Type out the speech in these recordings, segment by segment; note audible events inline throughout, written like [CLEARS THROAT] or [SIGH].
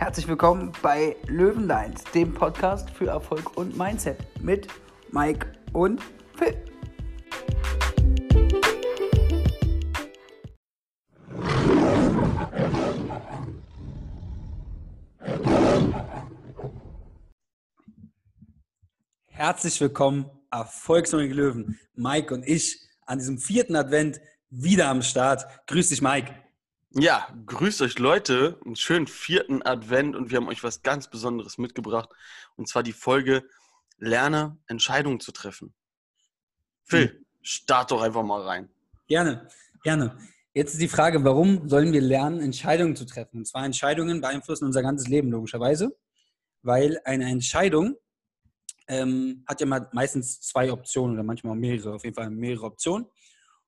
Herzlich willkommen bei Löwenlines, dem Podcast für Erfolg und Mindset mit Mike und Phil. Herzlich willkommen, erfolgsmäßige Löwen. Mike und ich an diesem vierten Advent wieder am Start. Grüß dich, Mike. Ja, grüßt euch Leute, einen schönen vierten Advent und wir haben euch was ganz Besonderes mitgebracht und zwar die Folge Lerne Entscheidungen zu treffen. Phil, hm. start doch einfach mal rein. Gerne, gerne. Jetzt ist die Frage, warum sollen wir lernen, Entscheidungen zu treffen? Und zwar Entscheidungen beeinflussen unser ganzes Leben logischerweise, weil eine Entscheidung ähm, hat ja meistens zwei Optionen oder manchmal mehrere, auf jeden Fall mehrere Optionen.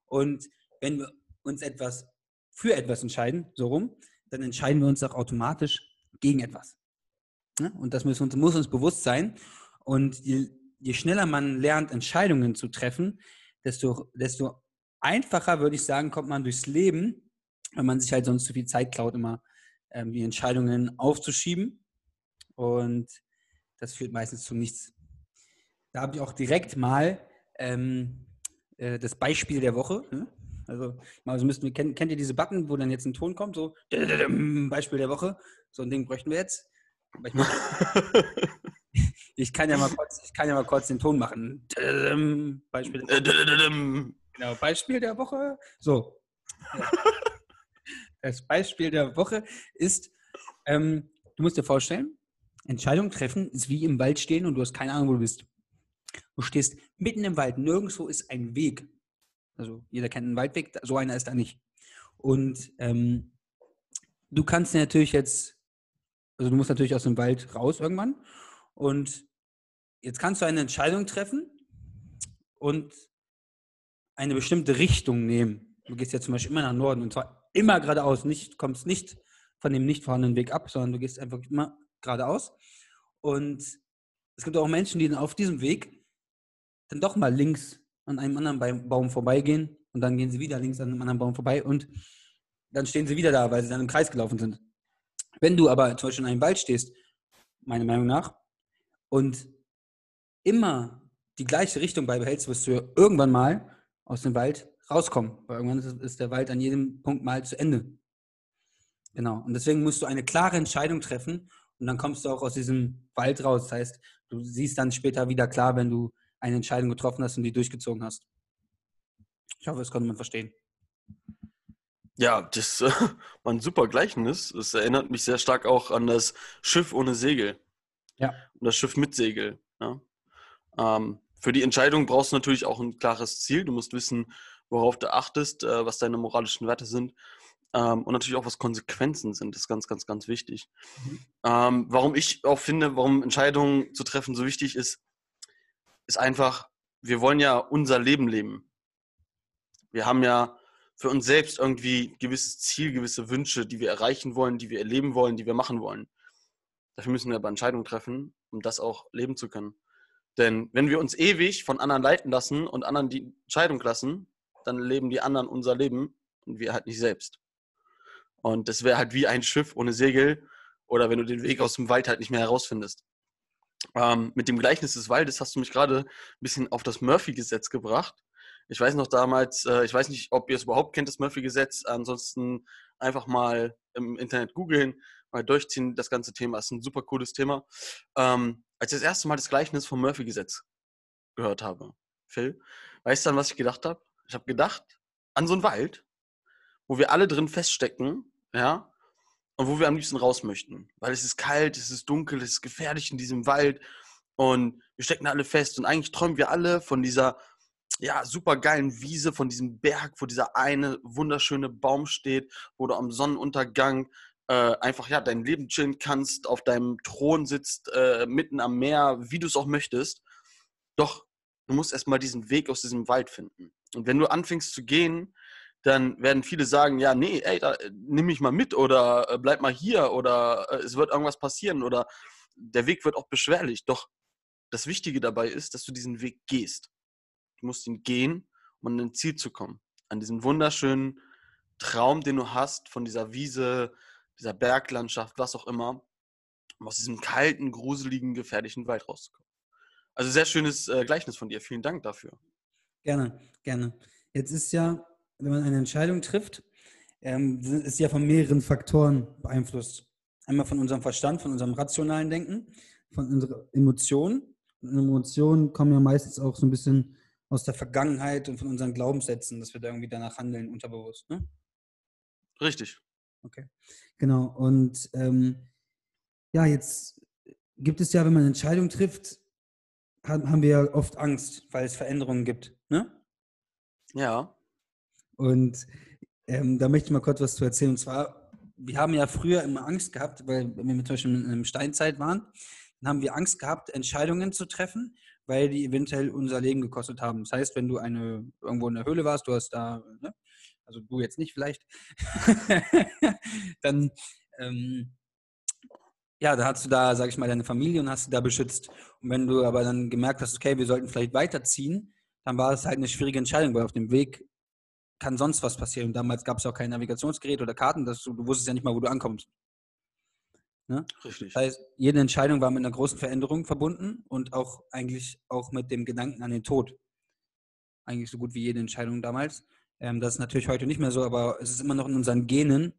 Und wenn wir uns etwas für etwas entscheiden, so rum, dann entscheiden wir uns auch automatisch gegen etwas. Und das muss uns, muss uns bewusst sein. Und je, je, schneller man lernt, Entscheidungen zu treffen, desto, desto einfacher, würde ich sagen, kommt man durchs Leben, wenn man sich halt sonst zu viel Zeit klaut, immer ähm, die Entscheidungen aufzuschieben. Und das führt meistens zu nichts. Da habe ich auch direkt mal ähm, äh, das Beispiel der Woche. Ne? Also, also müssten wir, kennt, kennt ihr diese Button, wo dann jetzt ein Ton kommt, so Beispiel der Woche? So ein Ding bräuchten wir jetzt. [LAUGHS] Ich, kann ja mal kurz, ich kann ja mal kurz den Ton machen. Beispiel der Woche. Genau, Beispiel der Woche. So. [LAUGHS] Das Beispiel der Woche ist, ähm, du musst dir vorstellen, Entscheidung treffen ist wie im Wald stehen und du hast keine Ahnung, wo du bist. Du stehst mitten im Wald, nirgendwo ist ein Weg. Also jeder kennt einen Waldweg, so einer ist da nicht. Und ähm, du kannst natürlich jetzt, also du musst natürlich aus dem Wald raus irgendwann. Und jetzt kannst du eine Entscheidung treffen und eine bestimmte Richtung nehmen. Du gehst jetzt zum Beispiel immer nach Norden und zwar immer geradeaus, nicht, kommst nicht von dem nicht vorhandenen Weg ab, sondern du gehst einfach immer geradeaus. Und es gibt auch Menschen, die dann auf diesem Weg dann doch mal links an einem anderen Baum vorbeigehen und dann gehen sie wieder links an einem anderen Baum vorbei und dann stehen sie wieder da, weil sie dann im Kreis gelaufen sind. Wenn du aber zum Beispiel in einem Wald stehst, meiner Meinung nach, und immer die gleiche Richtung beibehältst, wirst du irgendwann mal aus dem Wald rauskommen. Weil irgendwann ist der Wald an jedem Punkt mal zu Ende. Genau. Und deswegen musst du eine klare Entscheidung treffen und dann kommst du auch aus diesem Wald raus. Das heißt, du siehst dann später wieder klar, wenn du eine Entscheidung getroffen hast und die durchgezogen hast. Ich hoffe, das konnte man verstehen. Ja, das äh, [LAUGHS] war ein super Gleichnis. Es erinnert mich sehr stark auch an das Schiff ohne Segel. Ja. Und das Schiff mit Segel. Ja. Ähm, für die Entscheidung brauchst du natürlich auch ein klares Ziel. Du musst wissen, worauf du achtest, äh, was deine moralischen Werte sind. Ähm, und natürlich auch, was Konsequenzen sind. Das ist ganz, ganz, ganz wichtig. Mhm. Ähm, warum ich auch finde, warum Entscheidungen zu treffen so wichtig ist, ist einfach, wir wollen ja unser Leben leben. Wir haben ja für uns selbst irgendwie gewisses Ziel, gewisse Wünsche, die wir erreichen wollen, die wir erleben wollen, die wir machen wollen. Dafür müssen wir aber Entscheidungen treffen, um das auch leben zu können. Denn wenn wir uns ewig von anderen leiten lassen und anderen die Entscheidung lassen, dann leben die anderen unser Leben und wir halt nicht selbst. Und das wäre halt wie ein Schiff ohne Segel oder wenn du den Weg aus dem Wald halt nicht mehr herausfindest. Ähm, mit dem Gleichnis des Waldes hast du mich gerade ein bisschen auf das Murphy-Gesetz gebracht. Ich weiß noch damals, äh, ich weiß nicht, ob ihr es überhaupt kennt, das Murphy-Gesetz. Ansonsten einfach mal im Internet googeln, mal durchziehen, das ganze Thema. Ist ein super cooles Thema. Ähm, als ich das erste Mal das Gleichnis vom Murphy-Gesetz gehört habe, Phil, weißt du dann, was ich gedacht habe? Ich habe gedacht an so einen Wald, wo wir alle drin feststecken, ja, und wo wir am liebsten raus möchten. Weil es ist kalt, es ist dunkel, es ist gefährlich in diesem Wald und wir stecken alle fest. Und eigentlich träumen wir alle von dieser ja, super geilen Wiese, von diesem Berg, wo dieser eine wunderschöne Baum steht, wo du am Sonnenuntergang äh, einfach ja dein Leben chillen kannst, auf deinem Thron sitzt, äh, mitten am Meer, wie du es auch möchtest. Doch du musst erstmal diesen Weg aus diesem Wald finden. Und wenn du anfängst zu gehen, dann werden viele sagen, ja, nee, ey, da, äh, nimm mich mal mit oder äh, bleib mal hier oder äh, es wird irgendwas passieren oder der Weg wird auch beschwerlich. Doch das Wichtige dabei ist, dass du diesen Weg gehst. Du musst ihn gehen, um an dein Ziel zu kommen. An diesen wunderschönen Traum, den du hast von dieser Wiese, dieser Berglandschaft, was auch immer. um aus diesem kalten, gruseligen, gefährlichen Wald rauszukommen. Also sehr schönes äh, Gleichnis von dir. Vielen Dank dafür. Gerne, gerne. Jetzt ist ja, wenn man eine Entscheidung trifft, ähm, ist ja von mehreren Faktoren beeinflusst. Einmal von unserem Verstand, von unserem rationalen Denken, von unseren Emotionen. Und Emotionen kommen ja meistens auch so ein bisschen aus der Vergangenheit und von unseren Glaubenssätzen, dass wir da irgendwie danach handeln, unterbewusst. Ne? Richtig. Okay. Genau. Und ähm, ja, jetzt gibt es ja, wenn man eine Entscheidung trifft, haben wir ja oft Angst, weil es Veränderungen gibt. Ne? Ja. Und ähm, da möchte ich mal kurz was zu erzählen. Und zwar, wir haben ja früher immer Angst gehabt, weil wir zum Beispiel in einer Steinzeit waren, dann haben wir Angst gehabt, Entscheidungen zu treffen, weil die eventuell unser Leben gekostet haben. Das heißt, wenn du eine, irgendwo in der Höhle warst, du hast da, ne? also du jetzt nicht vielleicht, [LAUGHS] dann ähm, ja, da hast du da, sag ich mal, deine Familie und hast du da beschützt. Und wenn du aber dann gemerkt hast, okay, wir sollten vielleicht weiterziehen, dann war es halt eine schwierige Entscheidung, weil auf dem Weg kann sonst was passieren. Und damals gab es auch kein Navigationsgerät oder Karten, dass du, du wusstest ja nicht mal, wo du ankommst. Ne? Richtig. Das heißt, jede Entscheidung war mit einer großen Veränderung verbunden und auch eigentlich auch mit dem Gedanken an den Tod. Eigentlich so gut wie jede Entscheidung damals. Ähm, das ist natürlich heute nicht mehr so, aber es ist immer noch in unseren Genen,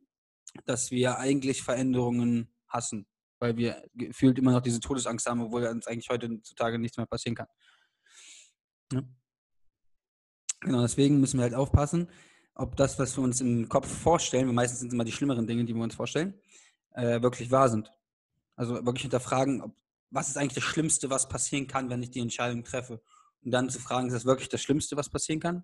dass wir eigentlich Veränderungen hassen weil wir gefühlt immer noch diese Todesangst haben, obwohl uns eigentlich heutzutage nichts mehr passieren kann. Ja. Genau, deswegen müssen wir halt aufpassen, ob das, was wir uns im Kopf vorstellen, weil meistens sind es immer die schlimmeren Dinge, die wir uns vorstellen, äh, wirklich wahr sind. Also wirklich hinterfragen, ob, was ist eigentlich das Schlimmste, was passieren kann, wenn ich die Entscheidung treffe. Und dann zu fragen, ist das wirklich das Schlimmste, was passieren kann?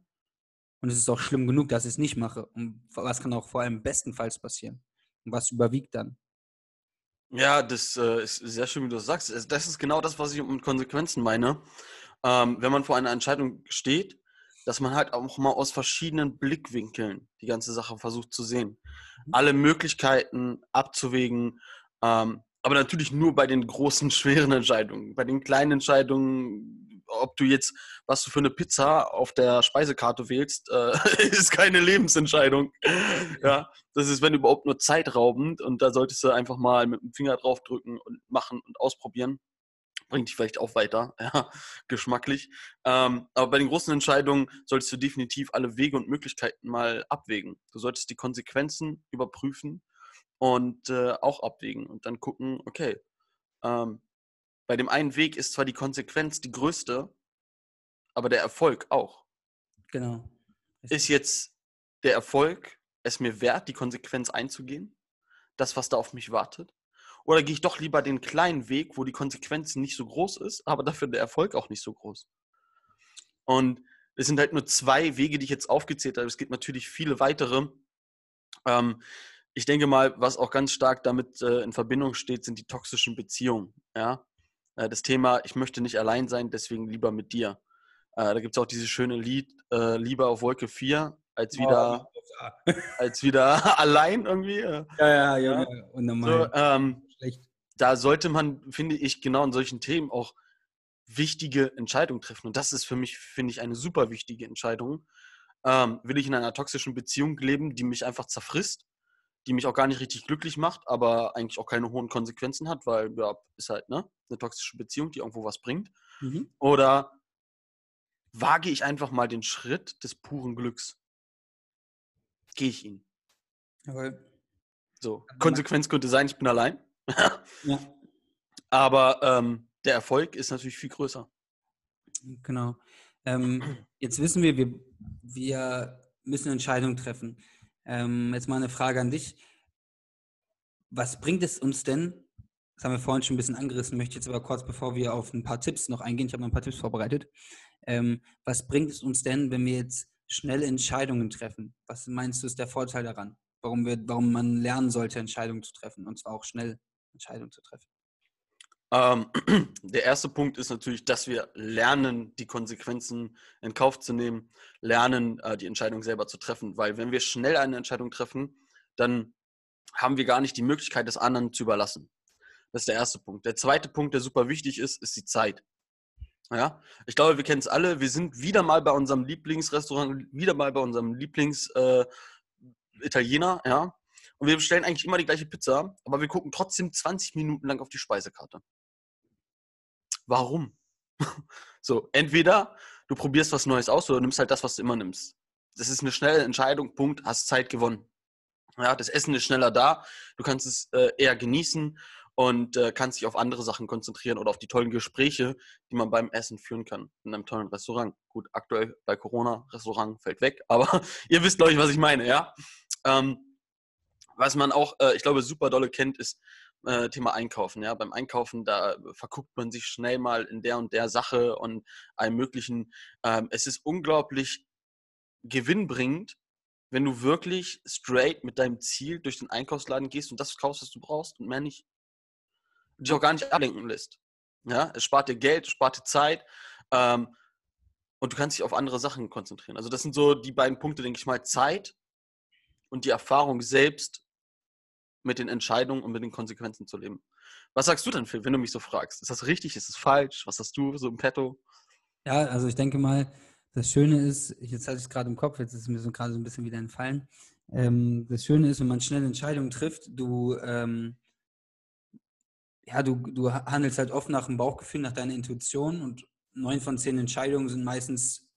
Und es ist auch schlimm genug, dass ich es nicht mache. Und was kann auch vor allem bestenfalls passieren? Und was überwiegt dann? Ja, das äh, ist sehr schön, wie du das sagst. Das ist genau das, was ich mit Konsequenzen meine. Ähm, wenn man vor einer Entscheidung steht, dass man halt auch mal aus verschiedenen Blickwinkeln die ganze Sache versucht zu sehen. Mhm. Alle Möglichkeiten abzuwägen, ähm, aber natürlich nur bei den großen, [LAUGHS] schweren Entscheidungen. Bei den kleinen Entscheidungen ob du jetzt, was du für eine Pizza auf der Speisekarte wählst, äh, [LAUGHS] ist keine Lebensentscheidung. [LAUGHS] ja, das ist, wenn überhaupt nur zeitraubend und da solltest du einfach mal mit dem Finger draufdrücken und machen und ausprobieren. Bringt dich vielleicht auch weiter, [LAUGHS] ja, geschmacklich. Ähm, aber bei den großen Entscheidungen solltest du definitiv alle Wege und Möglichkeiten mal abwägen. Du solltest die Konsequenzen überprüfen und äh, auch abwägen und dann gucken, okay, ähm, bei dem einen Weg ist zwar die Konsequenz die größte, aber der Erfolg auch. Genau. Ist jetzt der Erfolg es mir wert, die Konsequenz einzugehen? Das, was da auf mich wartet? Oder gehe ich doch lieber den kleinen Weg, wo die Konsequenz nicht so groß ist, aber dafür der Erfolg auch nicht so groß? Und es sind halt nur zwei Wege, die ich jetzt aufgezählt habe. Es gibt natürlich viele weitere. Ähm, ich denke mal, was auch ganz stark damit äh, in Verbindung steht, sind die toxischen Beziehungen. Ja? äh, das Thema, ich möchte nicht allein sein, deswegen lieber mit dir. Äh, da gibt es auch dieses schöne Lied, äh, Lieber auf Wolke 4, als wieder, oh, als wieder allein irgendwie. Äh. Ja, ja, ja. ja. So, ähm, da sollte man, finde ich, genau in solchen Themen auch wichtige Entscheidungen treffen. Und das ist für mich, finde ich, eine super wichtige Entscheidung. Ähm, will ich in einer toxischen Beziehung leben, die mich einfach zerfrisst? die mich auch gar nicht richtig glücklich macht, aber eigentlich auch keine hohen Konsequenzen hat, weil ja, ist halt ne, eine toxische Beziehung, die irgendwo was bringt. Mhm. Oder wage ich einfach mal den Schritt des puren Glücks? Gehe ich ihn? Jawohl. So, Konsequenz könnte sein, ich bin allein. Ja. [LAUGHS] Aber ähm, der Erfolg ist natürlich viel größer. Genau. Ähm, jetzt wissen wir, wir, wir müssen Entscheidungen treffen. Ähm, jetzt mal eine Frage an dich. Was bringt es uns denn, das haben wir vorhin schon ein bisschen angerissen, möchte jetzt aber kurz, bevor wir auf ein paar Tipps noch eingehen, ich habe noch ein paar Tipps vorbereitet. Ähm, was bringt es uns denn, wenn wir jetzt schnelle Entscheidungen treffen? Was meinst du, ist der Vorteil daran? Warum, wir, warum man lernen sollte, Entscheidungen zu treffen und zwar auch schnell Entscheidungen zu treffen? Ähm, [CLEARS THROAT] der erste Punkt ist natürlich, dass wir lernen, die Konsequenzen in Kauf zu nehmen, lernen, äh, die Entscheidung selber zu treffen. Weil wenn wir schnell eine Entscheidung treffen, dann haben wir gar nicht die Möglichkeit, das anderen zu überlassen. Das ist der erste Punkt. Der zweite Punkt, der super wichtig ist, ist die Zeit. Ja, ich glaube, wir kennen es alle. Wir sind wieder mal bei unserem Lieblingsrestaurant, wieder mal bei unserem Lieblings-Italiener, äh, ja. Und wir bestellen eigentlich immer die gleiche Pizza, aber wir gucken trotzdem 20 Minuten lang auf die Speisekarte. Warum? [LAUGHS] so, entweder du probierst was Neues aus oder nimmst halt das, was du immer nimmst. Das ist eine schnelle Entscheidung, Punkt, hast Zeit gewonnen. Ja, das Essen ist schneller da, du kannst es äh, eher genießen und äh, kannst dich auf andere Sachen konzentrieren oder auf die tollen Gespräche, die man beim Essen führen kann in einem tollen Restaurant. Gut, aktuell bei Corona, Restaurant fällt weg, aber [LAUGHS] ihr wisst, glaube ich, was ich meine, ja. Ähm, was man auch, äh, ich glaube, super dolle kennt, ist äh, Thema Einkaufen. Ja, beim Einkaufen, da verguckt man sich schnell mal in der und der Sache und allem Möglichen. Ähm, es ist unglaublich gewinnbringend, wenn du wirklich straight mit deinem Ziel durch den Einkaufsladen gehst und das kaufst, was du brauchst und mehr nicht. Dich auch gar nicht ablenken lässt. Ja, es spart dir Geld, es spart dir Zeit ähm, und du kannst dich auf andere Sachen konzentrieren. Also das sind so die beiden Punkte, denke ich mal, Zeit und die Erfahrung selbst mit den Entscheidungen und mit den Konsequenzen zu leben. Was sagst du denn, Phil, wenn du mich so fragst? Ist das richtig? Ist es falsch? Was hast du so im Petto? Ja, also ich denke mal, das Schöne ist, jetzt hatte ich es gerade im Kopf, jetzt ist es mir so gerade so ein bisschen wieder entfallen. Ähm, das Schöne ist, wenn man schnell Entscheidungen trifft, du, ähm, ja, du, du handelst halt oft nach dem Bauchgefühl, nach deiner Intuition und neun von zehn Entscheidungen sind meistens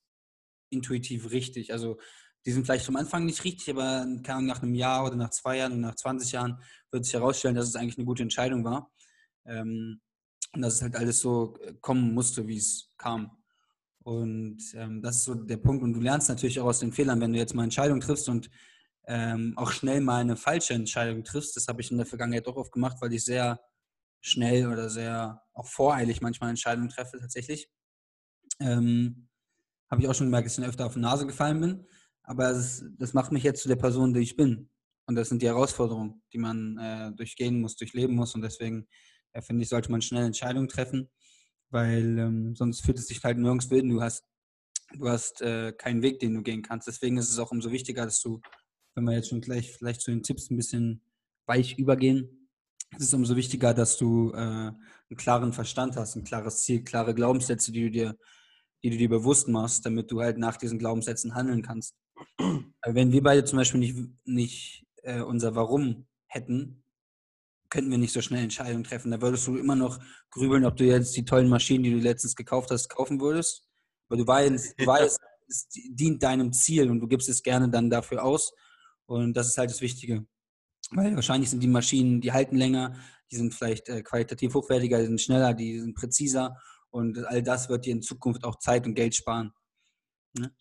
intuitiv richtig. Also die sind vielleicht am Anfang nicht richtig, aber nach einem Jahr oder nach zwei Jahren oder nach 20 Jahren wird sich herausstellen, dass es eigentlich eine gute Entscheidung war. Ähm, und dass es halt alles so äh, kommen musste, wie es kam. Und ähm, das ist so der Punkt. Und du lernst natürlich auch aus den Fehlern, wenn du jetzt mal Entscheidungen triffst und ähm, auch schnell mal eine falsche Entscheidung triffst. Das habe ich in der Vergangenheit auch oft gemacht, weil ich sehr schnell oder sehr auch voreilig manchmal Entscheidungen treffe tatsächlich. Ähm, habe ich auch schon gemerkt, dass ich öfter auf die Nase gefallen bin. Aber das, das macht mich jetzt zu der Person, die ich bin. Und das sind die Herausforderungen, die man äh, durchgehen muss, durchleben muss. Und deswegen äh, finde ich, sollte man schnell Entscheidungen treffen, weil ähm, sonst fühlt es sich halt nirgends hin. Du hast, du hast äh, keinen Weg, den du gehen kannst. Deswegen ist es auch umso wichtiger, dass du, wenn wir jetzt schon gleich vielleicht zu den Tipps ein bisschen weich übergehen, es ist umso wichtiger, dass du äh, einen klaren Verstand hast, ein klares Ziel, klare Glaubenssätze, die du dir, die du dir bewusst machst, damit du halt nach diesen Glaubenssätzen handeln kannst. Wenn wir beide zum Beispiel nicht, nicht äh, unser Warum hätten, könnten wir nicht so schnell Entscheidungen treffen. Da würdest du immer noch grübeln, ob du jetzt die tollen Maschinen, die du letztens gekauft hast, kaufen würdest. Weil du weißt, du [LAUGHS] weißt es dient deinem Ziel und du gibst es gerne dann dafür aus. Und das ist halt das Wichtige. Weil wahrscheinlich sind die Maschinen, die halten länger, die sind vielleicht äh, qualitativ hochwertiger, die sind schneller, die sind präziser und all das wird dir in Zukunft auch Zeit und Geld sparen. Ne?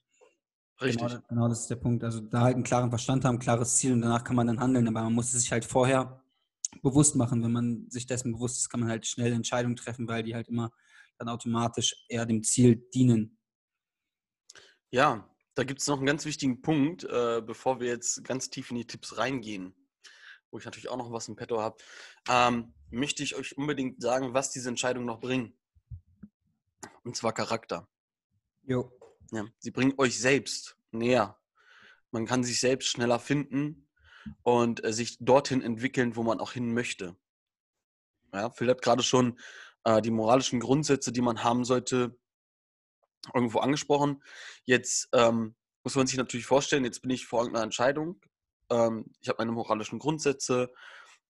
Richtig. Genau, genau, das ist der Punkt. Also da halt einen klaren Verstand haben, ein klares Ziel und danach kann man dann handeln. Aber man muss es sich halt vorher bewusst machen. Wenn man sich dessen bewusst ist, kann man halt schnell Entscheidungen treffen, weil die halt immer dann automatisch eher dem Ziel dienen. Ja, da gibt es noch einen ganz wichtigen Punkt, äh, bevor wir jetzt ganz tief in die Tipps reingehen, wo ich natürlich auch noch was im Petto habe, ähm, möchte ich euch unbedingt sagen, was diese Entscheidungen noch bringen. Und zwar Charakter. Jo. Ja, sie bringen euch selbst näher. Man kann sich selbst schneller finden und äh, sich dorthin entwickeln, wo man auch hin möchte. Ja, Phil hat gerade schon äh, die moralischen Grundsätze, die man haben sollte, irgendwo angesprochen. Jetzt ähm, muss man sich natürlich vorstellen, jetzt bin ich vor irgendeiner Entscheidung. Ähm, ich habe meine moralischen Grundsätze,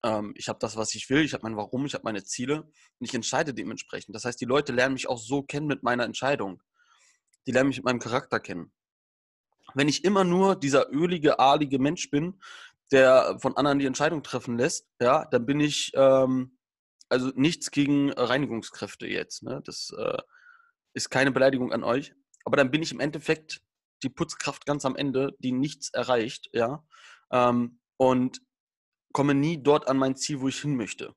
ähm, ich habe das, was ich will, ich habe mein Warum, ich habe meine Ziele und ich entscheide dementsprechend. Das heißt, die Leute lernen mich auch so kennen mit meiner Entscheidung die lernen mich mit meinem Charakter kennen. Wenn ich immer nur dieser ölige, ahlige Mensch bin, der von anderen die Entscheidung treffen lässt, ja, dann bin ich ähm, also nichts gegen Reinigungskräfte jetzt. Ne? Das äh, ist keine Beleidigung an euch. Aber dann bin ich im Endeffekt die Putzkraft ganz am Ende, die nichts erreicht, ja, ähm, und komme nie dort an mein Ziel, wo ich hin möchte.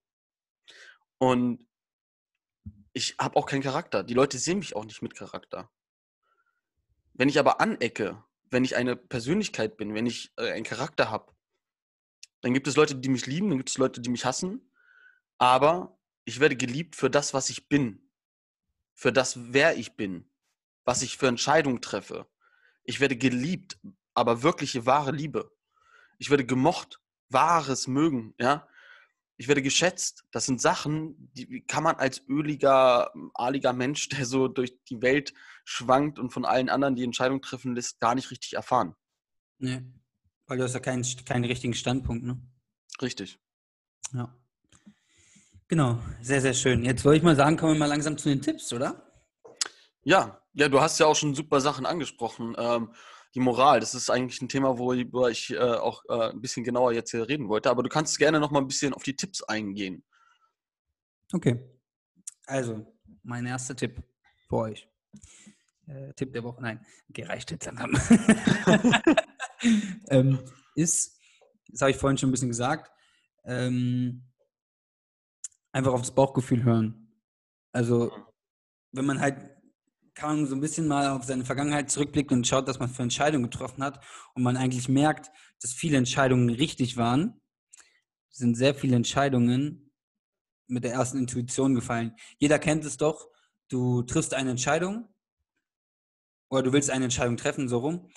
Und ich habe auch keinen Charakter. Die Leute sehen mich auch nicht mit Charakter. Wenn ich aber anecke, wenn ich eine Persönlichkeit bin, wenn ich äh, einen Charakter habe, dann gibt es Leute, die mich lieben, dann gibt es Leute, die mich hassen, aber ich werde geliebt für das, was ich bin, für das, wer ich bin, was ich für Entscheidungen treffe. Ich werde geliebt, aber wirkliche wahre Liebe. Ich werde gemocht, wahres Mögen, ja ich werde geschätzt. Das sind Sachen, die kann man als öliger, adliger Mensch, [LAUGHS] der so durch die Welt schwankt und von allen anderen die Entscheidung treffen lässt, gar nicht richtig erfahren. Nee, weil du hast ja keinen, keinen richtigen Standpunkt, ne? Richtig. Ja. Genau, sehr, sehr schön. Jetzt wollte ich mal sagen, kommen wir mal langsam zu den Tipps, oder? Ja, ja, du hast ja auch schon super Sachen angesprochen. Ähm, die Moral, das ist eigentlich ein Thema, worüber ich äh, auch äh, ein bisschen genauer jetzt hier reden wollte. Aber du kannst gerne noch mal ein bisschen auf die Tipps eingehen. Okay. Also, mein erster Tipp für euch. Äh, Tipp der Woche, nein, gereicht jetzt langsam. [LAUGHS] ähm, ist, das habe ich vorhin schon ein bisschen gesagt, ähm, einfach auf das Bauchgefühl hören. Also, wenn man halt kann man so ein bisschen mal auf seine Vergangenheit zurückblickt und schaut, dass man für Entscheidungen getroffen hat und man eigentlich merkt, dass viele Entscheidungen richtig waren, sind sehr viele Entscheidungen mit der ersten Intuition gefallen. Jeder kennt es doch, du triffst eine Entscheidung oder du willst eine Entscheidung treffen, so rum,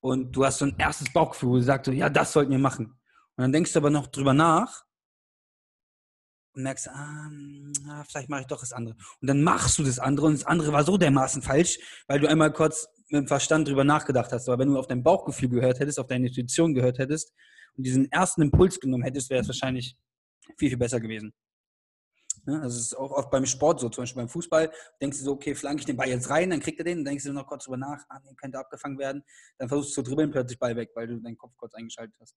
und du hast so ein erstes Bauchgefühl, wo du sagst, so, ja, das sollten wir machen. Und dann denkst du aber noch drüber nach und merkst, ah, vielleicht mache ich doch das andere. Und dann machst du das andere und das andere war so dermaßen falsch, weil du einmal kurz mit dem Verstand drüber nachgedacht hast. Aber wenn du auf dein Bauchgefühl gehört hättest, auf deine Intuition gehört hättest und diesen ersten Impuls genommen hättest, wäre es wahrscheinlich viel, viel besser gewesen. Ja, also es ist auch oft beim Sport so, zum Beispiel beim Fußball, denkst du so, okay, flanke ich den Ball jetzt rein, dann kriegt er den, dann denkst du noch kurz drüber nach, ah, nee, könnte abgefangen werden, dann versuchst du zu dribbeln, plötzlich Ball weg, weil du deinen Kopf kurz eingeschaltet hast.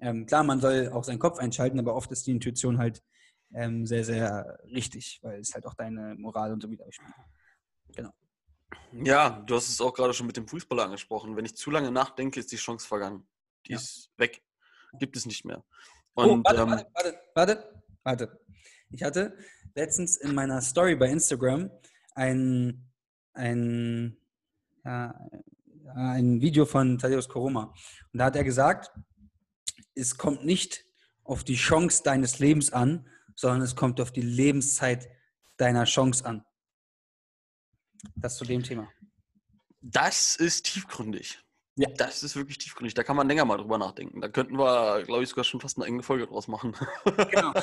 Ähm, klar, man soll auch seinen Kopf einschalten, aber oft ist die Intuition halt ähm, sehr, sehr richtig, weil es halt auch deine Moral und so wieder spielt. Genau. Ja, du hast es auch gerade schon mit dem Fußballer angesprochen. Wenn ich zu lange nachdenke, ist die Chance vergangen. Die ja. ist weg. Gibt es nicht mehr. Oh, und, oh, warte, ähm, warte, warte, warte, warte. Ich hatte letztens in meiner Story bei Instagram ein, ein, ja, ein Video von Thaddeus Koroma. Und da hat er gesagt, es kommt nicht auf die Chance deines Lebens an, sondern es kommt auf die Lebenszeit deiner Chance an. Das zu dem Thema. Das ist tiefgründig. Ja. Das ist wirklich tiefgründig. Da kann man länger mal drüber nachdenken. Da könnten wir, glaube ich, sogar schon fast eine eigene Folge draus machen. Genau.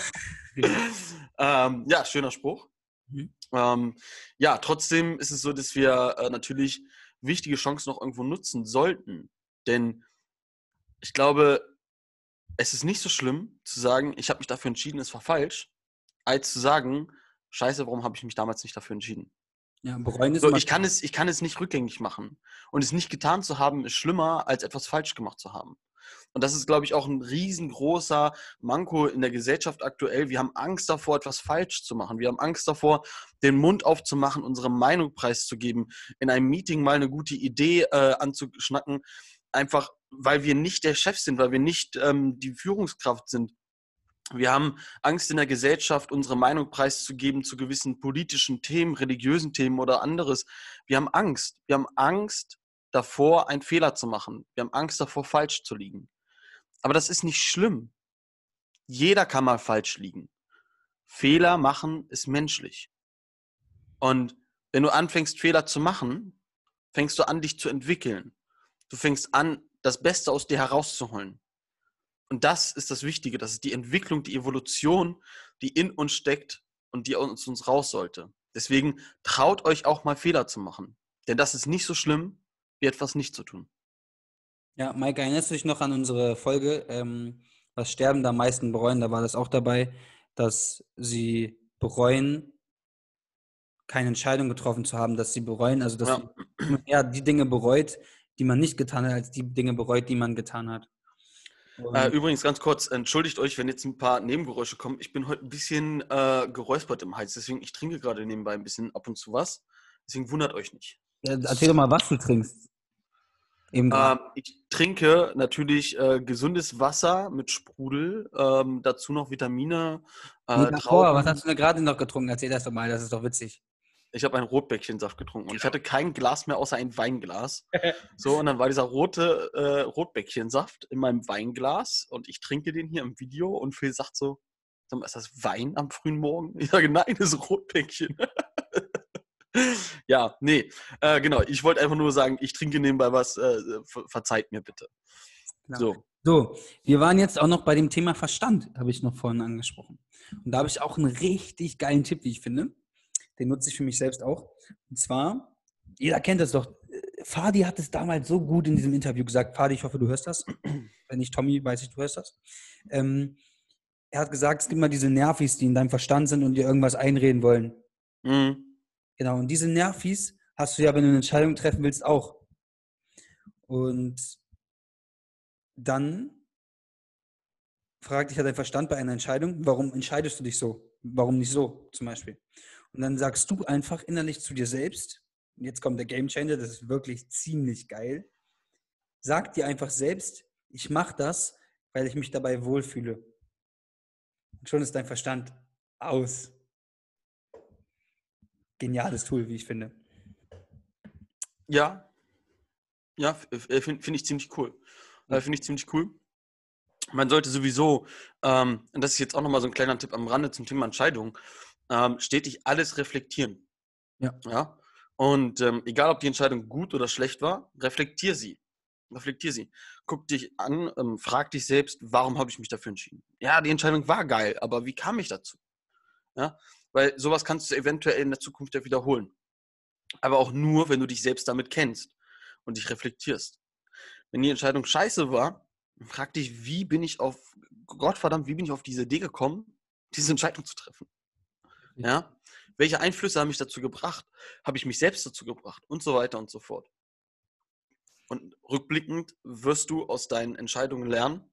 [LAUGHS] ähm, ja, schöner Spruch. Mhm. Ähm, ja, trotzdem ist es so, dass wir äh, natürlich wichtige Chancen noch irgendwo nutzen sollten. Denn ich glaube, es ist nicht so schlimm zu sagen, ich habe mich dafür entschieden, es war falsch, als zu sagen, scheiße, warum habe ich mich damals nicht dafür entschieden? Ja, bereuen ist so, ich, kann es, ich kann es nicht rückgängig machen. Und es nicht getan zu haben, ist schlimmer, als etwas falsch gemacht zu haben. Und das ist, glaube ich, auch ein riesengroßer Manko in der Gesellschaft aktuell. Wir haben Angst davor, etwas falsch zu machen. Wir haben Angst davor, den Mund aufzumachen, unsere Meinung preiszugeben, in einem Meeting mal eine gute Idee äh, anzuschnacken, einfach weil wir nicht der Chef sind, weil wir nicht ähm, die Führungskraft sind. Wir haben Angst in der Gesellschaft, unsere Meinung preiszugeben zu gewissen politischen Themen, religiösen Themen oder anderes. Wir haben Angst. Wir haben Angst davor, einen Fehler zu machen. Wir haben Angst davor, falsch zu liegen. Aber das ist nicht schlimm. Jeder kann mal falsch liegen. Fehler machen ist menschlich. Und wenn du anfängst, Fehler zu machen, fängst du an, dich zu entwickeln. Du fängst an, das Beste aus dir herauszuholen. Und das ist das Wichtige, das ist die Entwicklung, die Evolution, die in uns steckt und die aus uns raus sollte. Deswegen traut euch auch mal Fehler zu machen. Denn das ist nicht so schlimm, wie etwas nicht zu tun. Ja, Maike, erinnerst du dich noch an unsere Folge, ähm, was Sterben da am meisten bereuen? Da war das auch dabei, dass sie bereuen, keine Entscheidung getroffen zu haben, dass sie bereuen, also dass ja. sie eher die Dinge bereut, die man nicht getan hat, als die Dinge bereut, die man getan hat. Äh, übrigens ganz kurz, entschuldigt euch, wenn jetzt ein paar Nebengeräusche kommen. Ich bin heute ein bisschen äh, geräuspert im Hals, deswegen ich trinke gerade nebenbei ein bisschen ab und zu was. Deswegen wundert euch nicht. Ja, erzähl doch mal, was du trinkst. Ähm, ich trinke natürlich äh, gesundes Wasser mit Sprudel, ähm, dazu noch Vitamine. Äh, davor, was hast du denn gerade noch getrunken? Erzähl das doch mal, das ist doch witzig ich habe einen Rotbäckchensaft getrunken und ich hatte kein Glas mehr außer ein Weinglas. [LAUGHS] so, und dann war dieser rote äh, Rotbäckchensaft in meinem Weinglas und ich trinke den hier im Video und Phil sagt so, sag mal, ist das Wein am frühen Morgen? Ich sage, nein, das ist Rotbäckchen. [LAUGHS] ja, nee, äh, genau. Ich wollte einfach nur sagen, ich trinke nebenbei was, äh, verzeiht mir bitte. Genau. So. So, wir waren jetzt auch noch bei dem Thema Verstand, habe ich noch vorhin angesprochen. Und da habe ich auch einen richtig geilen Tipp, wie ich finde den nutze ich für mich selbst auch. Und zwar, jeder kennt das doch, Fadi hat es damals so gut in diesem Interview gesagt. Fadi, ich hoffe, du hörst das. [CLEARS THROAT] Wenn nicht Tommy, weiß ich, du hörst das. Ähm, er hat gesagt, es gibt immer diese Nervis, die in deinem Verstand sind und dir irgendwas einreden wollen. Mhm. Genau, und diese Nervis hast du ja, wenn du eine Entscheidung treffen willst, auch. Und dann fragt dich ja dein Verstand bei einer Entscheidung, warum entscheidest du dich so? Warum nicht so, zum Beispiel? Und dann sagst du einfach innerlich zu dir selbst, und jetzt kommt der Game Changer, das ist wirklich ziemlich geil. Sag dir einfach selbst, ich mache das, weil ich mich dabei wohlfühle. Und schon ist dein Verstand aus. Geniales Tool, wie ich finde. Ja. Ja, finde find ich ziemlich cool. Äh, finde ich ziemlich cool. Man sollte sowieso, ähm, und das ist jetzt auch nochmal so ein kleiner Tipp am Rande zum Thema Entscheidung, ähm, stetig alles reflektieren. Ja. ja? Und ähm, egal, ob die Entscheidung gut oder schlecht war, reflektier sie. Reflektier sie. Guck dich an, ähm, frag dich selbst, warum habe ich mich dafür entschieden? Ja, die Entscheidung war geil, aber wie kam ich dazu? Ja, weil sowas kannst du eventuell in der Zukunft ja wiederholen. Aber auch nur, wenn du dich selbst damit kennst und dich reflektierst. Wenn die Entscheidung scheiße war, frag dich, wie bin ich auf, Gottverdammt, wie bin ich auf diese Idee gekommen, diese Entscheidung zu treffen? Ja, welche Einflüsse haben mich dazu gebracht? Habe ich mich selbst dazu gebracht? Und so weiter und so fort. Und rückblickend wirst du aus deinen Entscheidungen lernen.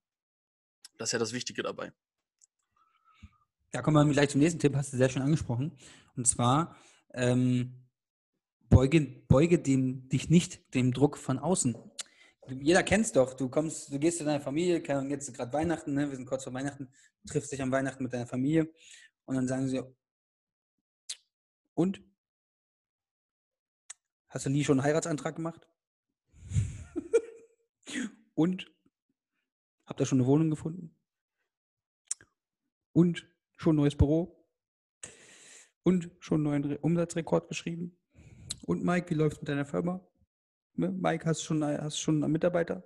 Das ist ja das Wichtige dabei. Da kommen wir gleich zum nächsten Tipp, hast du sehr schön angesprochen. Und zwar ähm, beuge, beuge dem, dich nicht dem Druck von außen. Jeder kennt es doch. Du kommst, du gehst zu deiner Familie, jetzt gerade Weihnachten, ne? wir sind kurz vor Weihnachten, triffst dich am Weihnachten mit deiner Familie und dann sagen sie, und? Hast du nie schon einen Heiratsantrag gemacht? [LAUGHS] Und? Habt ihr schon eine Wohnung gefunden? Und? Schon ein neues Büro? Und? Schon einen neuen Umsatzrekord geschrieben? Und Mike, wie läuft es mit deiner Firma? Ne, Mike, hast du schon, hast schon einen Mitarbeiter?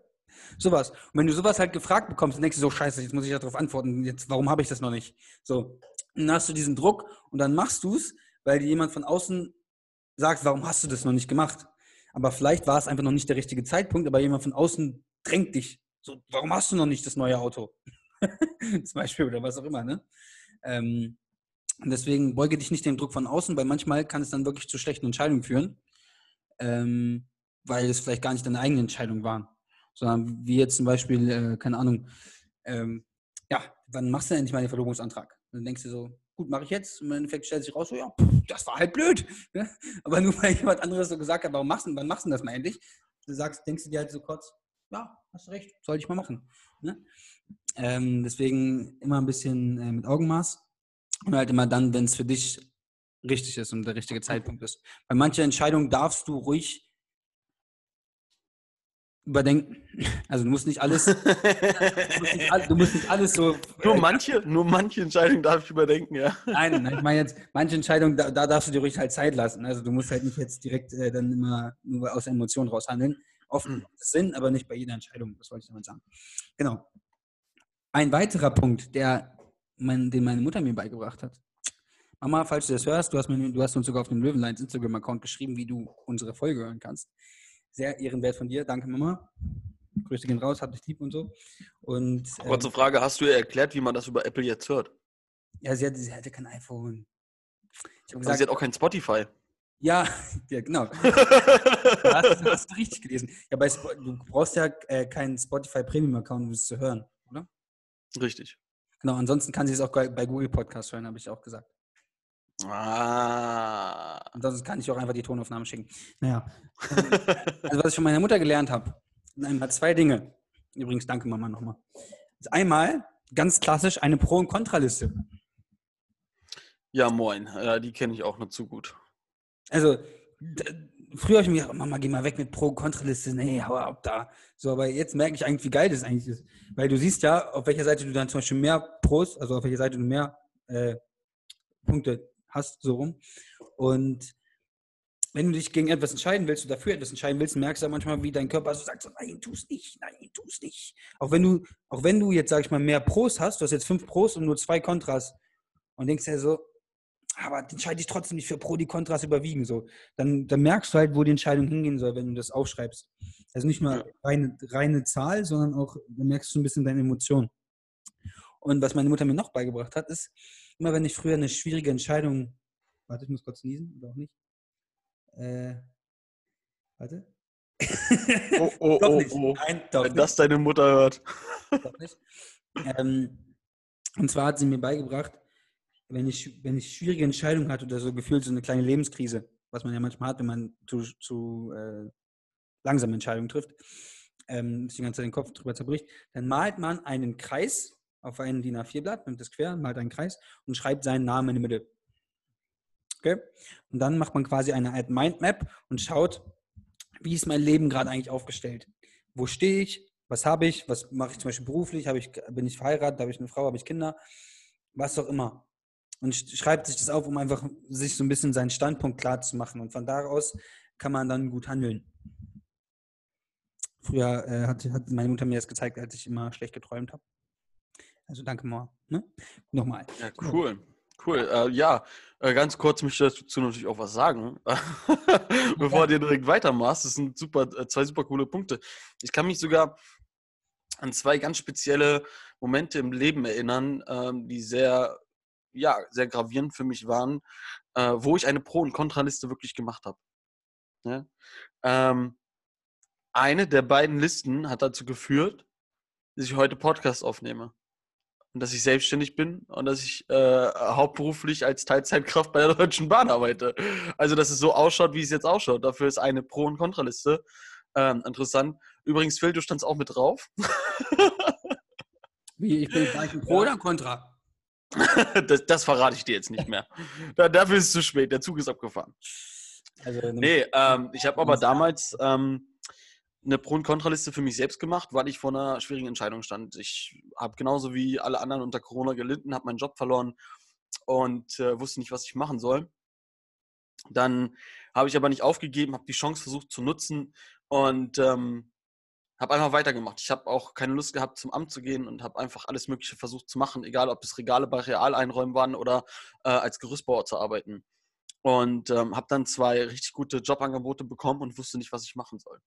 Sowas. Und wenn du sowas halt gefragt bekommst, dann denkst du so, scheiße, jetzt muss ich darauf antworten. Jetzt, warum habe ich das noch nicht? So. dann hast du diesen Druck und dann machst du es, weil dir jemand von außen sagt, warum hast du das noch nicht gemacht? Aber vielleicht war es einfach noch nicht der richtige Zeitpunkt, aber jemand von außen drängt dich. So, warum hast du noch nicht das neue Auto? [LAUGHS] Zum Beispiel oder was auch immer, ne? Ähm, deswegen beuge dich nicht dem Druck von außen, weil manchmal kann es dann wirklich zu schlechten Entscheidungen führen, ähm, weil es vielleicht gar nicht deine eigene Entscheidung waren. Sondern wie jetzt zum Beispiel, äh, keine Ahnung, ähm, ja, wann machst du denn endlich mal den Verlobungsantrag? Dann denkst du so, gut, mache ich jetzt. Im Endeffekt stellt sich raus, so, ja, pff, das war halt blöd. Ne? Aber nur [LAUGHS] weil jemand anderes so gesagt hat, warum machst du, wann machst du das mal endlich? Du sagst, denkst du dir halt so kurz, ja, hast recht, soll ich mal machen. Ne? Ähm, deswegen immer ein bisschen äh, mit Augenmaß und halt immer dann, wenn es für dich richtig ist und der richtige Zeitpunkt ist. Bei manchen Entscheidungen darfst du ruhig überdenken. [LAUGHS] Also du musst nicht alles, [LAUGHS] du, musst nicht, du musst nicht alles so. Nur manche, nur manche Entscheidungen darf ich überdenken, ja. Nein, nein ich meine jetzt, manche Entscheidungen, da, da, darfst du dir ruhig halt Zeit lassen. Also du musst halt nicht jetzt direkt äh, dann immer nur aus Emotionen raushandeln. Oft mhm. Sinn, aber nicht bei jeder Entscheidung, das wollte ich damit sagen. Genau. Ein weiterer Punkt, der mein, den meine Mutter mir beigebracht hat. Mama, falls du das hörst, du hast, mir, du hast uns sogar auf dem Löwenlines Instagram-Account geschrieben, wie du unsere Folge hören kannst sehr ehrenwert von dir. Danke, Mama. Grüße gehen raus, hab dich lieb und so. Und, ähm, Kurze Frage, hast du ihr erklärt, wie man das über Apple jetzt hört? Ja, sie hatte, sie hatte kein iPhone. Ich gesagt, sie hat auch kein Spotify. Ja, [LAUGHS] ja genau. [LAUGHS] hast, hast du richtig gelesen. Ja, bei Sp du brauchst ja äh, keinen Spotify Premium-Account, um es zu hören, oder? Richtig. Genau, ansonsten kann sie es auch bei Google Podcast hören, habe ich auch gesagt. Ah. Ansonsten kann ich auch einfach die Tonaufnahme schicken. Naja. also, was ich von meiner Mutter gelernt habe, sind einmal zwei Dinge. Übrigens, danke Mama nochmal. Also einmal, ganz klassisch, eine Pro- und Kontraliste. Ja, moin. Ja, die kenne ich auch nur zu gut. Also, früher habe ich mir gedacht, Mama, geh mal weg mit Pro- und Kontraliste. Nee, hau ab da. So, aber jetzt merke ich eigentlich, wie geil das eigentlich ist. Weil du siehst ja, auf welcher Seite du dann zum Beispiel mehr Pros, also auf welcher Seite du mehr äh, Punkte hast, so rum. Und wenn du dich gegen etwas entscheiden willst oder dafür etwas entscheiden willst, merkst du ja manchmal, wie dein Körper so sagt, so, nein, tu es nicht, nein, tu es nicht. Auch wenn du, auch wenn du jetzt, sag ich mal, mehr Pros hast, du hast jetzt fünf Pros und nur zwei Kontras und denkst ja so, aber entscheide ich trotzdem nicht für Pro, die Kontras überwiegen. So. Dann, dann merkst du halt, wo die Entscheidung hingehen soll, wenn du das aufschreibst. Also nicht nur reine, reine Zahl, sondern auch, dann merkst du ein bisschen deine Emotionen. Und was meine Mutter mir noch beigebracht hat, ist, immer wenn ich früher eine schwierige Entscheidung, warte, ich muss kurz niesen, oder auch nicht. Äh, warte. Oh, [LAUGHS] oh, doch oh, nicht. oh. Nein, doch wenn nicht. das deine Mutter hört. [LAUGHS] doch nicht. Ähm, und zwar hat sie mir beigebracht, wenn ich, wenn ich schwierige Entscheidungen hatte oder so gefühlt so eine kleine Lebenskrise, was man ja manchmal hat, wenn man zu, zu äh, langsame Entscheidungen trifft, ähm, sich die ganze Zeit den Kopf drüber zerbricht, dann malt man einen Kreis auf ein DIN A4-Blatt, nimmt das quer, malt einen Kreis und schreibt seinen Namen in die Mitte. Okay? Und dann macht man quasi eine Art Mindmap und schaut, wie ist mein Leben gerade eigentlich aufgestellt? Wo stehe ich? Was habe ich? Was mache ich zum Beispiel beruflich? Ich, bin ich verheiratet? Habe ich eine Frau? Habe ich Kinder? Was auch immer und schreibt sich das auf, um einfach sich so ein bisschen seinen Standpunkt klar zu machen. Und von daraus kann man dann gut handeln. Früher äh, hat, hat, meine Mutter mir das gezeigt, als ich immer schlecht geträumt habe. Also danke mal. Ne? Nochmal. Ja, cool. Cool. Äh, ja, äh, ganz kurz möchte ich dazu natürlich auch was sagen, [LAUGHS] bevor du direkt weitermachst. Das sind super, äh, zwei super coole Punkte. Ich kann mich sogar an zwei ganz spezielle Momente im Leben erinnern, ähm, die sehr ja, sehr gravierend für mich waren, äh, wo ich eine Pro- und Kontraliste wirklich gemacht habe. Ja? Ähm, eine der beiden Listen hat dazu geführt, dass ich heute Podcast aufnehme. Und dass ich selbstständig bin und dass ich äh, hauptberuflich als Teilzeitkraft bei der Deutschen Bahn arbeite. Also, dass es so ausschaut, wie es jetzt ausschaut. Dafür ist eine Pro- und Kontraliste ähm, interessant. Übrigens, Phil, du standst auch mit drauf. [LAUGHS] Wie, ich bin gleich Pro oder Contra? [LAUGHS] das, das, verrate ich dir jetzt nicht mehr. Da, dafür ist es zu spät. Der Zug ist abgefahren. Also, nee, ähm, ich habe aber damals ähm, eine Pro- und Kontraliste für mich selbst gemacht, weil ich vor einer schwierigen Entscheidung stand. Ich habe genauso wie alle anderen unter Corona gelitten, habe meinen Job verloren und äh, wusste nicht, was ich machen soll. Dann habe ich aber nicht aufgegeben, habe die Chance versucht zu nutzen und ähm, habe einfach weitergemacht. Ich habe auch keine Lust gehabt, zum Amt zu gehen und habe einfach alles Mögliche versucht zu machen, egal ob es Regale bei Real einräumen waren oder äh, als Gerüstbauer zu arbeiten. Und ähm, habe dann zwei richtig gute Jobangebote bekommen und wusste nicht, was ich machen soll.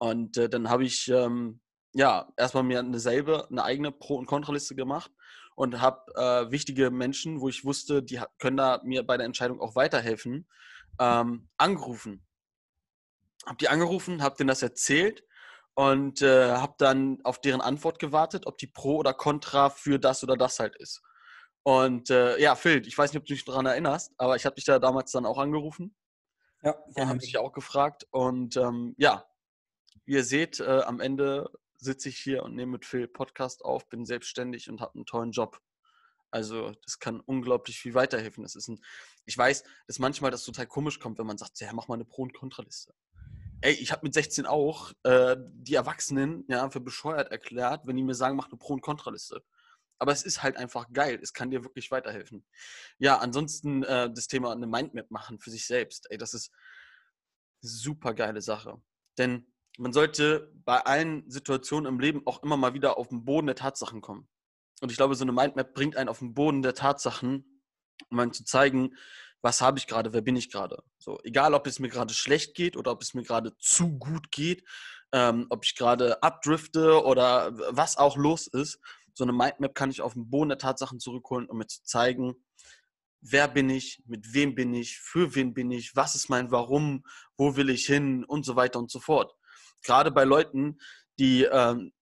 Und äh, dann habe ich ähm, ja erstmal mir eine selbe, eine eigene Pro- und Kontraliste gemacht und habe äh, wichtige Menschen, wo ich wusste, die können da mir bei der Entscheidung auch weiterhelfen, ähm, angerufen. Habe die angerufen, habe denen das erzählt und äh, habe dann auf deren Antwort gewartet, ob die pro oder contra für das oder das halt ist. Und äh, ja, Phil, ich weiß nicht, ob du dich daran erinnerst, aber ich habe dich da damals dann auch angerufen. Ja. ja habe dich auch gefragt. Und ähm, ja, wie ihr seht, äh, am Ende sitze ich hier und nehme mit Phil Podcast auf, bin selbstständig und habe einen tollen Job. Also das kann unglaublich viel weiterhelfen. Das ist ein, ich weiß, dass manchmal das total komisch kommt, wenn man sagt, ja, mach mal eine Pro- und Kontraliste. Ey, ich habe mit 16 auch äh, die Erwachsenen ja, für bescheuert erklärt, wenn die mir sagen, mach eine Pro- und Kontraliste. Aber es ist halt einfach geil. Es kann dir wirklich weiterhelfen. Ja, ansonsten äh, das Thema eine Mindmap machen für sich selbst. Ey, das ist super geile Sache. Denn man sollte bei allen Situationen im Leben auch immer mal wieder auf den Boden der Tatsachen kommen. Und ich glaube, so eine Mindmap bringt einen auf den Boden der Tatsachen, um einen zu zeigen, was habe ich gerade, wer bin ich gerade. So, egal, ob es mir gerade schlecht geht oder ob es mir gerade zu gut geht, ähm, ob ich gerade abdrifte oder was auch los ist. So eine Mindmap kann ich auf den Boden der Tatsachen zurückholen, um mir zu zeigen, wer bin ich, mit wem bin ich, für wen bin ich, was ist mein Warum, wo will ich hin und so weiter und so fort. Gerade bei Leuten, die ähm,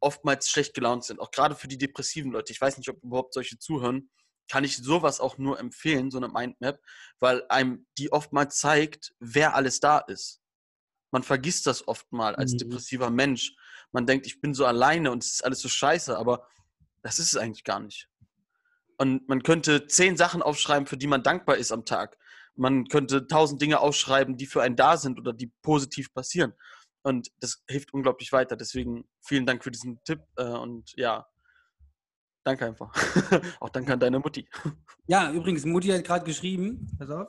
oftmals schlecht gelaunt sind, auch gerade für die depressiven Leute. Ich weiß nicht, ob überhaupt solche zuhören kann ich sowas auch nur empfehlen, so eine Mindmap, weil einem die oftmals zeigt, wer alles da ist. Man vergisst das oft mal als mhm. depressiver Mensch. Man denkt, ich bin so alleine und es ist alles so scheiße, aber das ist es eigentlich gar nicht. Und man könnte zehn Sachen aufschreiben, für die man dankbar ist am Tag. Man könnte tausend Dinge aufschreiben, die für einen da sind oder die positiv passieren. Und das hilft unglaublich weiter. Deswegen vielen Dank für diesen Tipp. Äh, und ja, Danke einfach. [LAUGHS] Auch danke an deine Mutti. [LAUGHS] Ja, übrigens, Mutti hat gerade geschrieben, pass auf,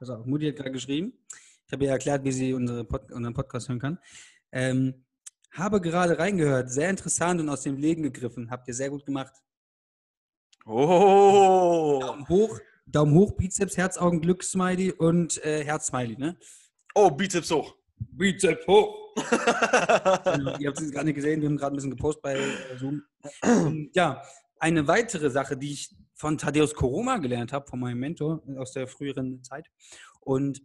pass auf, Mutti hat gerade geschrieben, ich habe ihr erklärt, wie sie unsere Pod unseren Podcast hören kann. Ähm, habe gerade reingehört, sehr interessant und aus dem Leben gegriffen. Habt ihr sehr gut gemacht. Oh! Daumen hoch, Daumen hoch, Bizeps, Herz, Augen, Glück, Smiley und äh, Herz, Smiley, ne? Oh, Bizeps hoch. Bizeps hoch. genau, [LAUGHS] ihr habt es gerade nicht gesehen, wir haben gerade ein bisschen gepostet bei äh, Zoom. Und, ja, eine weitere Sache, die ich von Thaddeus Koroma gelernt habe, von meinem Mentor aus der früheren Zeit. Und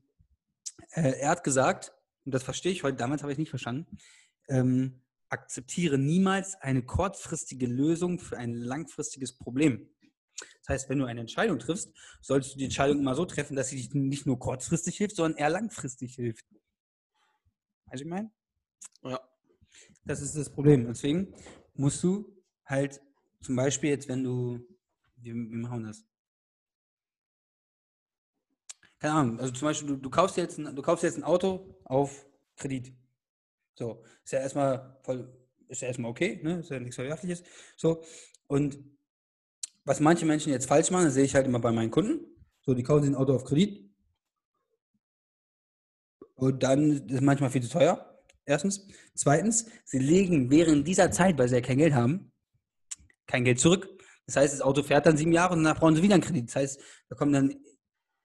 äh, er hat gesagt, und das verstehe ich heute, damals habe ich nicht verstanden, ähm, akzeptiere niemals eine kurzfristige Lösung für ein langfristiges Problem. Das heißt, wenn du eine Entscheidung triffst, solltest du die Entscheidung immer so treffen, dass sie dich nicht nur kurzfristig hilft, sondern eher langfristig hilft. Weißt du, ich meine? Ja. Das ist das Problem. Deswegen musst du halt zum Beispiel jetzt, wenn du, wie, wie machen das? Keine Ahnung, also zum Beispiel, du, du, kaufst jetzt ein, du kaufst jetzt ein Auto auf Kredit. So, ist ja erstmal voll, ist ja erstmal okay, ne? Ist ja nichts Verwerfliches. So, und was manche Menschen jetzt falsch machen, das sehe ich halt immer bei meinen Kunden. So, die kaufen sich ein Auto auf Kredit. Und dann ist es manchmal viel zu teuer. Erstens. Zweitens, sie legen während dieser Zeit, weil sie ja kein Geld haben, kein Geld zurück. Das heißt, das Auto fährt dann sieben Jahre und danach brauchen sie wieder einen Kredit. Das heißt, da kommt dann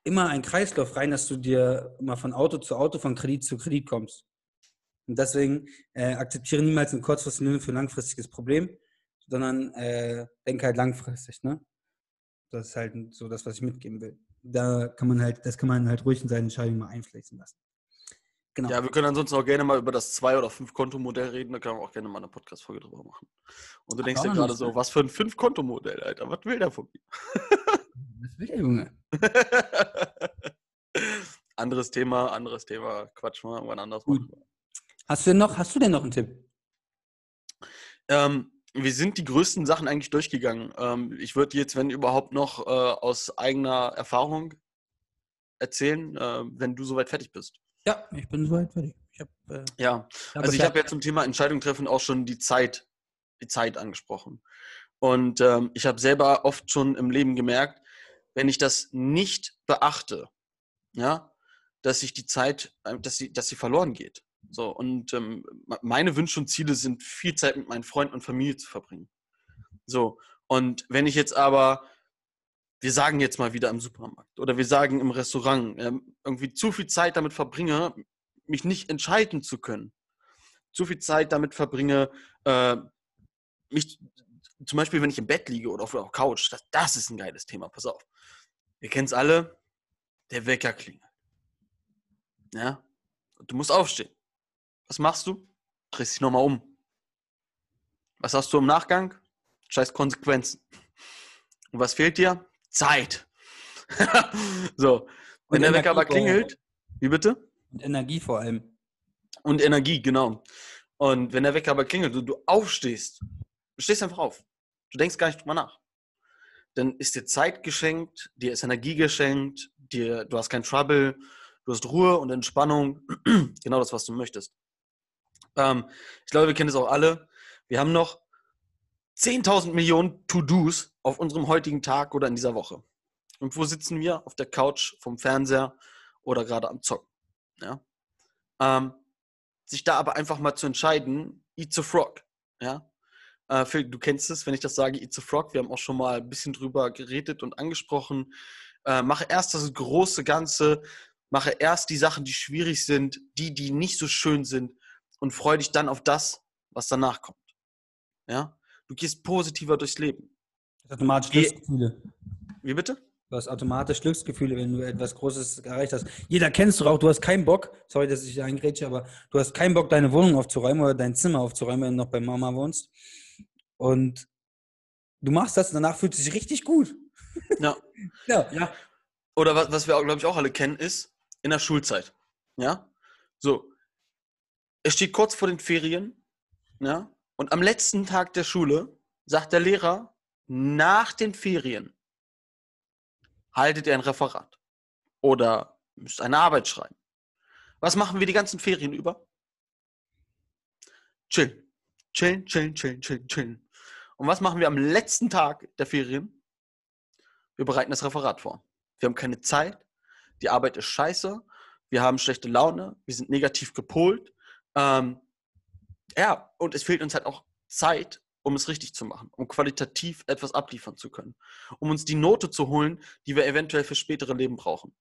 immer ein Kreislauf rein, dass du dir immer von Auto zu Auto, von Kredit zu Kredit kommst. Und deswegen äh, akzeptiere niemals ein kurzfristiges Lösung für ein langfristiges Problem, sondern äh, denke halt langfristig. Ne? Das ist halt so das, was ich mitgeben will. Da kann man halt, das kann man halt ruhig in seine Entscheidung mal einfließen lassen. Genau. Ja, wir können ansonsten auch gerne mal über das Zwei- oder Fünf-Konto-Modell reden. Da können wir auch gerne mal eine Podcast-Folge drüber machen. Und du Ach, denkst dir gerade so, was für ein Fünf-Konto-Modell, Alter. Was will der von mir? [LAUGHS] Was will der Junge? [LAUGHS] anderes Thema, anderes Thema. Quatsch mal, irgendwann anders Gut. machen. Hast du denn noch, hast du denn noch einen Tipp? Ähm, wir sind die größten Sachen eigentlich durchgegangen. Ähm, ich würde jetzt, wenn überhaupt noch, äh, aus eigener Erfahrung erzählen, äh, wenn du soweit fertig bist. Ja, ich bin soweit fertig. Ich hab, äh, ja, also ich habe ja zum Thema Entscheidung treffen auch schon die Zeit, die Zeit angesprochen. Und ähm, ich habe selber oft schon im Leben gemerkt, wenn ich das nicht beachte, ja, dass sich die Zeit, äh, dass sie, dass sie verloren geht. So, und ähm, meine Wünsche und Ziele sind, viel Zeit mit meinen Freunden und Familie zu verbringen. So, und wenn ich jetzt aber wir sagen jetzt mal wieder im Supermarkt oder wir sagen im Restaurant, ähm, irgendwie zu viel Zeit damit verbringe, mich nicht entscheiden zu können. Zu viel Zeit damit verbringe, äh, mich zum Beispiel, wenn ich im Bett liege oder auf der Couch, das, das ist ein geiles Thema, pass auf. Ihr kennt es alle, der Wecker klingelt. Ja? Du musst aufstehen. Was machst du? Drehst dich nochmal um. Was hast du im Nachgang? Scheiß Konsequenzen. Und was fehlt dir? Zeit. [LAUGHS] so. Wenn der Wecker aber klingelt, wie bitte? Und Energie vor allem. Und Energie, genau. Und wenn der Wecker aber klingelt und du aufstehst, du stehst einfach auf. Du denkst gar nicht drüber nach. Dann ist dir Zeit geschenkt, dir ist Energie geschenkt, dir, du hast kein Trouble, du hast Ruhe und Entspannung. [CLEARS THROAT] genau das, was du möchtest. Ähm, ich glaube, wir kennen es auch alle. Wir haben noch 10.000 Millionen To-Dos auf unserem heutigen Tag oder in dieser Woche. Und wo sitzen wir? Auf der Couch, vom Fernseher oder gerade am Zocken. Ja? Ähm, sich da aber einfach mal zu entscheiden, eat the frog. Ja? Äh, Phil, du kennst es, wenn ich das sage, eat the frog. Wir haben auch schon mal ein bisschen drüber geredet und angesprochen. Äh, mache erst das große Ganze, mache erst die Sachen, die schwierig sind, die, die nicht so schön sind und freue dich dann auf das, was danach kommt. Ja? Du gehst positiver durchs Leben. Automatisch Glücksgefühle. Wie bitte? Du hast automatisch Glücksgefühle, wenn du etwas Großes erreicht hast. Jeder kennst du auch, du hast keinen Bock, sorry, dass ich eingrätsche, aber du hast keinen Bock, deine Wohnung aufzuräumen oder dein Zimmer aufzuräumen, wenn du noch bei Mama wohnst. Und du machst das und danach fühlt es sich richtig gut. Ja. [LAUGHS] ja. ja. Oder was, was wir, glaube ich, auch alle kennen, ist in der Schulzeit. Ja? So. Es steht kurz vor den Ferien, ja, und am letzten Tag der Schule sagt der Lehrer, nach den Ferien haltet ihr ein Referat oder müsst eine Arbeit schreiben. Was machen wir die ganzen Ferien über? Chillen. Chillen, chillen, chillen, chillen, chillen. Und was machen wir am letzten Tag der Ferien? Wir bereiten das Referat vor. Wir haben keine Zeit. Die Arbeit ist scheiße. Wir haben schlechte Laune. Wir sind negativ gepolt. Ähm, ja, und es fehlt uns halt auch Zeit, um es richtig zu machen, um qualitativ etwas abliefern zu können, um uns die Note zu holen, die wir eventuell für spätere Leben brauchen.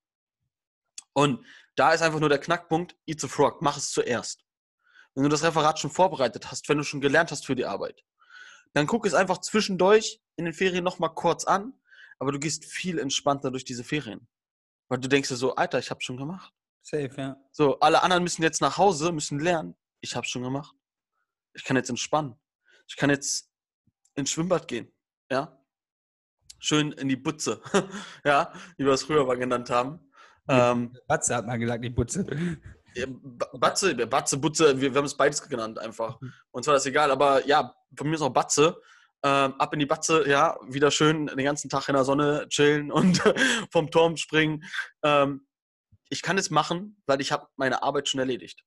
Und da ist einfach nur der Knackpunkt, eat the frog, mach es zuerst. Wenn du das Referat schon vorbereitet hast, wenn du schon gelernt hast für die Arbeit, dann guck es einfach zwischendurch in den Ferien nochmal kurz an, aber du gehst viel entspannter durch diese Ferien. Weil du denkst dir so, Alter, ich hab's schon gemacht. Safe, ja. So, alle anderen müssen jetzt nach Hause, müssen lernen. Ich hab's schon gemacht. Ich kann jetzt entspannen. Ich kann jetzt ins Schwimmbad gehen. Ja. Schön in die Butze. [LAUGHS] ja, wie wir es früher mal genannt haben. Ähm, Batze hat man gesagt, die Butze. Batze, Batze, Butze, wir, wir haben es beides genannt einfach. Mhm. Uns war das egal, aber ja, von mir ist auch Batze. Ähm, ab in die Batze, ja, wieder schön den ganzen Tag in der Sonne chillen und [LAUGHS] vom Turm springen. Ähm, ich kann es machen, weil ich habe meine Arbeit schon erledigt.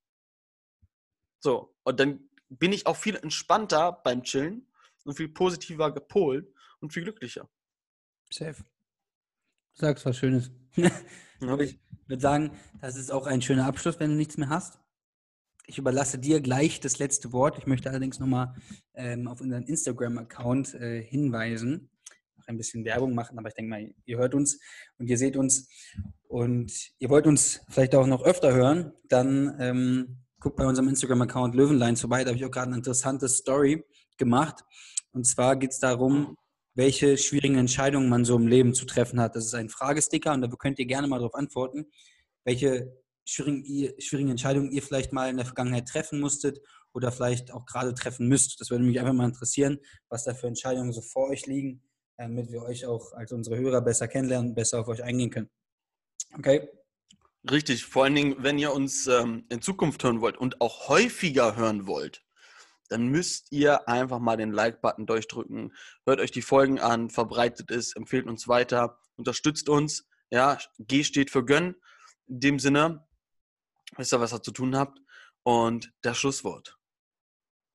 So, und dann bin ich auch viel entspannter beim Chillen und viel positiver gepolt und viel glücklicher. Safe. Du sagst was Schönes. [LAUGHS] ja. Ich würde sagen, das ist auch ein schöner Abschluss, wenn du nichts mehr hast. Ich überlasse dir gleich das letzte Wort. Ich möchte allerdings nochmal ähm, auf unseren Instagram-Account äh, hinweisen. Noch ein bisschen Werbung machen, aber ich denke mal, ihr hört uns und ihr seht uns. Und ihr wollt uns vielleicht auch noch öfter hören, dann ähm, guckt bei unserem Instagram-Account Löwenlines vorbei. Da habe ich auch gerade eine interessante Story gemacht. Und zwar geht es darum, welche schwierigen Entscheidungen man so im Leben zu treffen hat. Das ist ein Fragesticker und da könnt ihr gerne mal darauf antworten, welche schwierigen, Entscheidungen ihr vielleicht mal in der Vergangenheit treffen musstet oder vielleicht auch gerade treffen müsst. Das würde mich einfach mal interessieren, was da für Entscheidungen so vor euch liegen, damit wir euch auch als unsere Hörer besser kennenlernen, besser auf euch eingehen können. Okay? Richtig, vor allen Dingen, wenn ihr uns ähm, in Zukunft hören wollt und auch häufiger hören wollt, dann müsst ihr einfach mal den Like-Button durchdrücken. Hört euch die Folgen an, verbreitet es, empfehlt uns weiter, unterstützt uns. Ja, G steht für Gönn. In dem Sinne, wisst ihr, was ihr zu tun habt. Und das Schlusswort.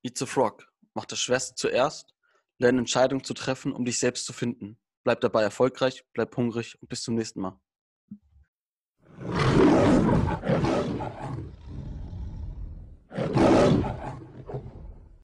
Eat the Frog. Mach das Schwerste zuerst. Lerne Entscheidungen zu treffen, um dich selbst zu finden. Bleib dabei erfolgreich, bleib hungrig und bis zum nächsten Mal. Thank you.